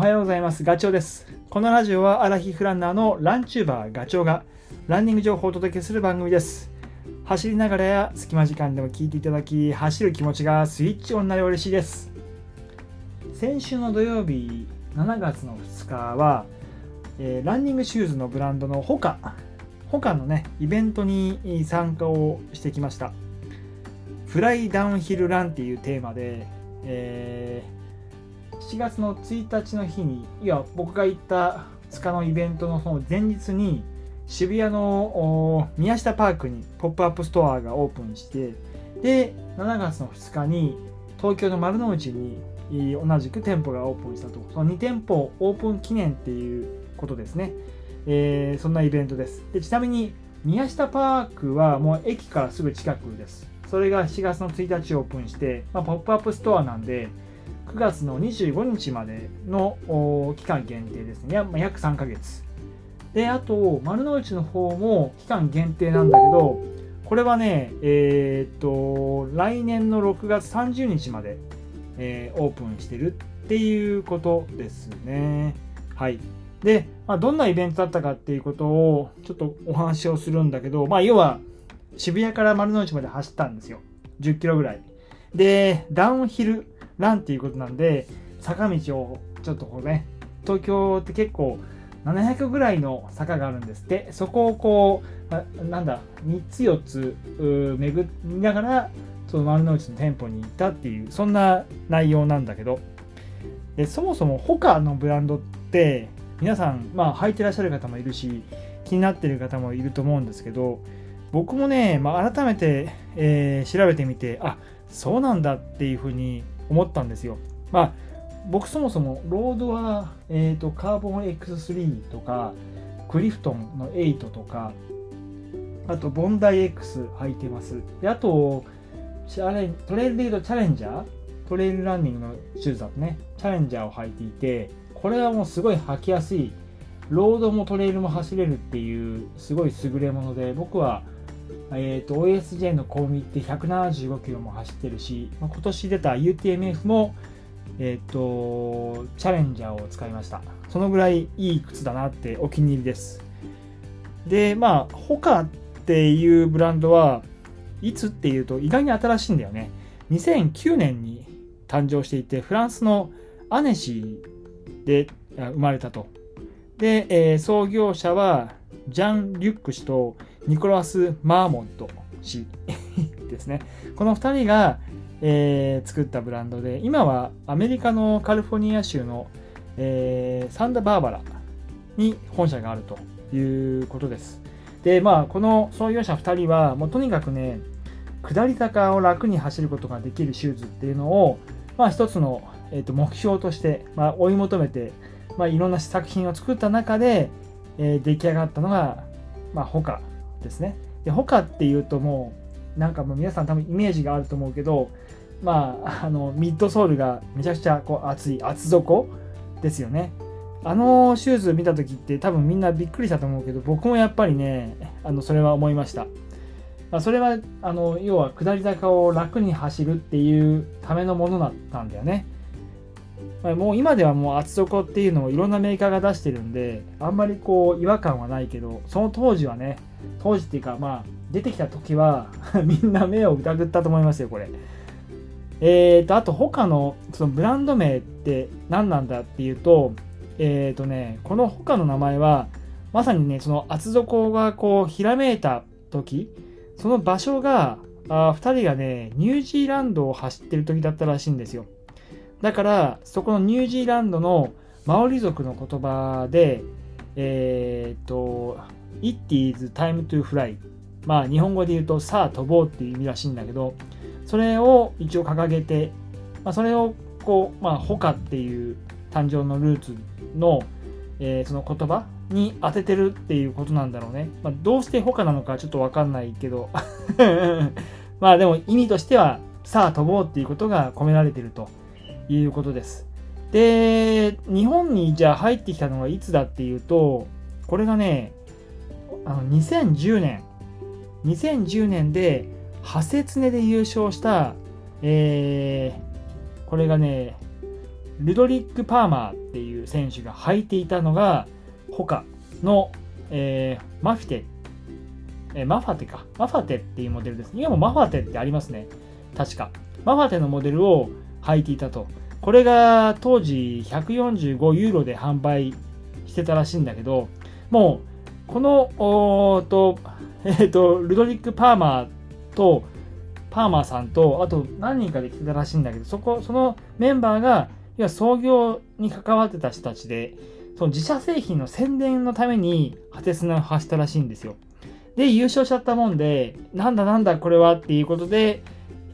おはようございます。ガチョウです。このラジオはアラヒフランナーのランチューバーガチョウがランニング情報をお届けする番組です。走りながらや隙間時間でも聞いていただき、走る気持ちがスイッチオンになり嬉しいです。先週の土曜日、7月の2日は、えーランニングシューズのブランドのホカ、ホカのね、イベントに参加をしてきました。フライダウンヒルランっていうテーマで、えー7月の1日の日にいや僕が行った2日のイベントのその前日に渋谷の宮下パークにポップアップストアがオープンしてで7月の2日に東京の丸の内に同じく店舗がオープンしたと。その2店舗オープン記念っていうことですね、えーそんなイベントです。でちなみに宮下パークはもう駅からすぐ近くです。それが7月の1日オープンして、まあ、ポップアップストアなんで9月の25日までの期間限定ですね。約3ヶ月。で、あと、丸の内の方も期間限定なんだけど、これはね、えーっと、来年の6月30日まで、えーオープンしてるっていうことですね。はい。で、まあ、どんなイベントだったかっていうことをちょっとお話をするんだけど、まあ、要は渋谷から丸の内まで走ったんですよ。10キロぐらい。で、ダウンヒルランっていうことなんで、坂道をちょっとこうね、東京って結構700ぐらいの坂があるんですって、そこをこう、なんだ、3つ4つ巡りながら、その丸の内の店舗に行ったっていう、そんな内容なんだけど、でそもそも他のブランドって、皆さん、まあ、履いてらっしゃる方もいるし、気になってる方もいると思うんですけど、僕もね、まあ、改めて、えー調べてみて、あそうなんだっていうふうに思ったんですよ。まあ、僕そもそもロードは、えー、とカーボン X3 とかクリフトンの8とかあとボンダイ X 履いてます。であとチャレントレイルでいうとチャレンジャー？トレイルランニングのシューズだとねチャレンジャーを履いていてこれはもうすごい履きやすいロードもトレイルも走れるっていうすごい優れもので僕はえー、と OSJ のコーミって175キロも走ってるし、まあ今年出た UTMF も、えー、とチャレンジャーを使いました。そのぐらいいい靴だなってお気に入りです。でまあホカっていうブランドはいつっていうと意外に新しいんだよね。2009年に誕生していてフランスのアネシーで生まれたと。で、えー創業者はジャン・リュック氏とニコラス・マーモント氏ですね。この2人が、えー作ったブランドで、今はアメリカのカリフォルニア州の、えーサンダバーバラに本社があるということです。で、まあ、この創業者2人は、もうとにかくね、下り坂を楽に走ることができるシューズっていうのを、まあ、一つの、えーと目標として、まあ、追い求めて、まあ、いろんな作品を作った中で、えー出来上がったのが、まあ、ホカですね。で、ホカっていうともう、なんかもう皆さん多分イメージがあると思うけど、まあ、あの、ミッドソールがめちゃくちゃこう厚い厚底ですよね。あのシューズ見た時って多分みんなびっくりしたと思うけど、僕もやっぱりね、あの、それは思いました。まあ、それは、あの、要は下り坂を楽に走るっていうためのものだったんだよね。まあもう今ではもう厚底っていうのをいろんなメーカーが出してるんであんまりこう違和感はないけどその当時はね当時っていうかまあ出てきた時は みんな目を疑ったと思いますよこれ。えーとあと他のそのブランド名って何なんだっていうとえーとねこの他の名前はまさにねその厚底がこうひらめいた時その場所があ2人がねニュージーランドを走ってる時だったらしいんですよ。だから、そこのニュージーランドのマオリ族の言葉で、えーと、It is time to fly。まあ、日本語で言うと、さあ飛ぼうっていう意味らしいんだけど、それを一応掲げて、まあ、それを、こう、まあ、ホカっていう誕生のルーツの、えーその言葉に当ててるっていうことなんだろうね。まあ、どうしてホカなのかちょっとわかんないけど、まあでも意味としては、さあ飛ぼうっていうことが込められてると。いうことです。で、日本にじゃあ入ってきたのがいつだっていうと、これがね、あの2010年、2010年で、ハセツネで優勝した、えーこれがね、ルドリック・パーマーっていう選手が履いていたのがホカの、えー、マフィテ、えー、マファテか。マファテっていうモデルです。今もマファテってありますね。確か。マファテのモデルを履いていたと。これが当時145ユーロで販売してたらしいんだけどもうこのおと,、えーと、ルドリック・パーマーとパーマーさんとあと何人かで来てたらしいんだけどそこそのメンバーが要は創業に関わってた人たちでその自社製品の宣伝のためにハテスナを発したらしいんですよ。で優勝しちゃったもんでなんだなんだこれはっていうことで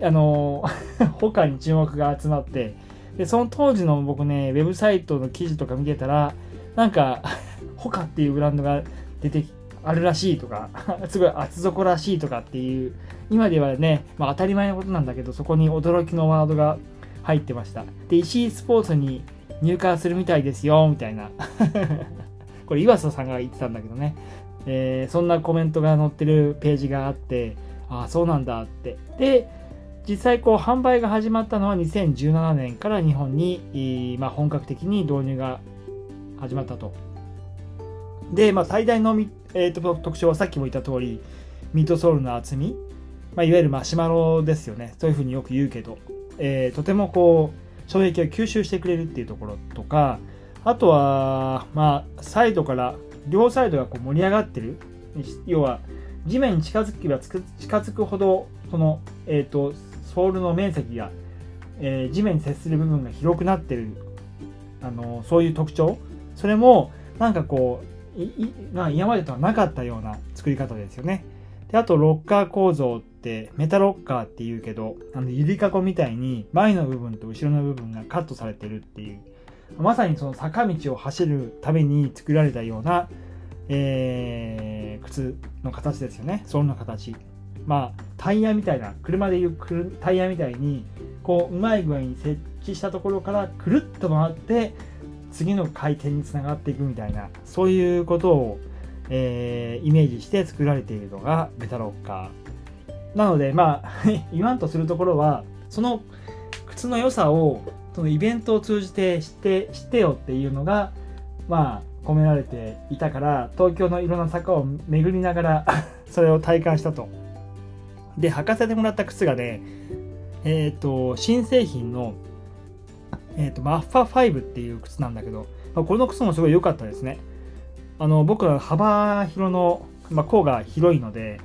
あの 他に注目が集まってでその当時の僕ねウェブサイトの記事とか見てたらなんか ホカっていうブランドが出てあるらしいとか すごい厚底らしいとかっていう今ではね、まあ、当たり前のことなんだけどそこに驚きのワードが入ってました。で石井スポーツに入荷するみたいですよみたいな。これ岩佐さんが言ってたんだけどね、えー、そんなコメントが載ってるページがあってああそうなんだって。で実際こう販売が始まったのは2017年から日本に、まあ、本格的に導入が始まったと。で、まあ、最大の、えーと、特徴はさっきも言った通りミートソールの厚み、まあ、いわゆるマシュマロですよね。そういうふうによく言うけど、えー、とてもこう衝撃を吸収してくれるっていうところとかあとは、まあ、サイドから両サイドがこう盛り上がってる。要は地面に近づけば近づくほどその、えーとソールの面積が、えー、地面に接する部分が広くなってる。あのそういう特徴。それもなんかこういい今までとはなかったような作り方ですよね。であとロッカー構造ってメタロッカーっていうけどあのゆりかごみたいに前の部分と後ろの部分がカットされてるっていう。まさにその坂道を走るために作られたような、えー、靴の形ですよね。ソールの形。まあ、タイヤみたいな車でいうタイヤみたいにこううまい具合に設置したところからくるっと回って次の回転につながっていくみたいなそういうことを、えー、イメージして作られているのがベタロッカー。なのでまあ 言わんとするところはその靴の良さをそのイベントを通じて知って知ってよっていうのがまあ込められていたから東京のいろんな坂を巡りながら それを体感したと。で、履かせてもらった靴がね、えっ、ー、と、新製品の、えっ、ー、と、マッファ5っていう靴なんだけど、まあ、この靴もすごい良かったですね。あの、僕は幅広の、まあ、甲が広いので、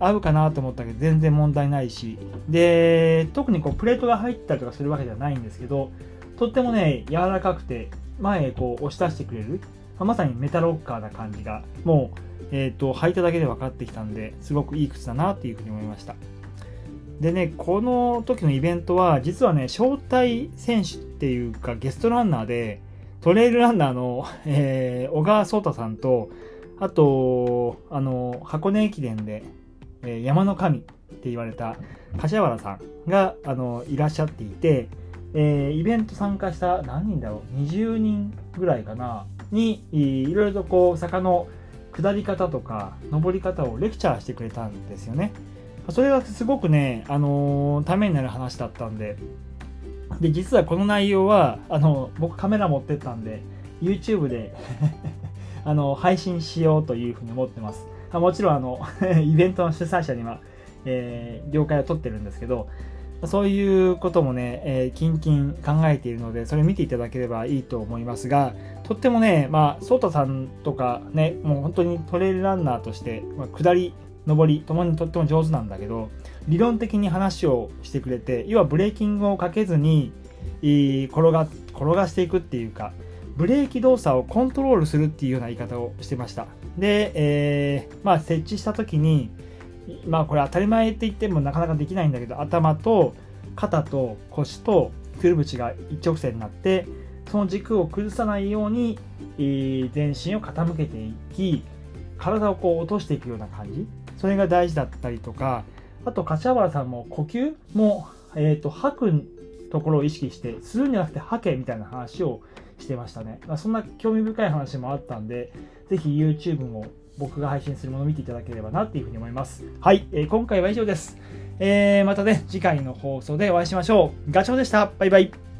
合うかなと思ったけど、全然問題ないし、で、特にこう、プレートが入ったりとかするわけではないんですけど、とってもね、柔らかくて、前へこう、押し出してくれる、まあ、まさにメタロッカーな感じが、もう、えーと、履いただけで分かってきたんですごくいい靴だなっていうふうに思いましたでねこの時のイベントは実はね招待選手っていうかゲストランナーでトレイルランナーの、えー、小川壮太さんとあとあの箱根駅伝で、えー、山の神って言われた柏原さんがあのいらっしゃっていて、えー、イベント参加した何人だろう20人ぐらいかなにいろいろとこう坂の下り方とか登り方をレクチャーしてくれたんですよね。それがすごくね、あのー、ためになる話だったんで、で、実はこの内容は、あの、僕カメラ持ってったんで、YouTube で あの、配信しようというふうに思ってます。もちろん、あの、イベントの主催者には、えー、了解を取ってるんですけど、そういうこともね、えー、キンキン考えているので、それ見ていただければいいと思いますが、とってもね、まあ、ソータさんとかね、もう本当にトレイルランナーとして、まあ、下り、上り、ともにとっても上手なんだけど、理論的に話をしてくれて、要はブレーキングをかけずに、転が、転がしていくっていうか、ブレーキ動作をコントロールするっていうような言い方をしてました。で、えー、まあ、設置した時に、まあこれ当たり前って言ってもなかなかできないんだけど頭と肩と腰とくるぶしが一直線になってその軸を崩さないように、え全身を傾けていき体をこう落としていくような感じそれが大事だったりとかあと柏原さんも呼吸も、えーと、吐くところを意識してするんじゃなくて吐けみたいな話をしてましたね、まあ、そんな興味深い話もあったんでぜひ YouTube も僕が配信するものを見ていただければなっていうふうに思います。はい、えー、今回は以上です。えー、またね、次回の放送でお会いしましょう。ガチョウでした。バイバイ。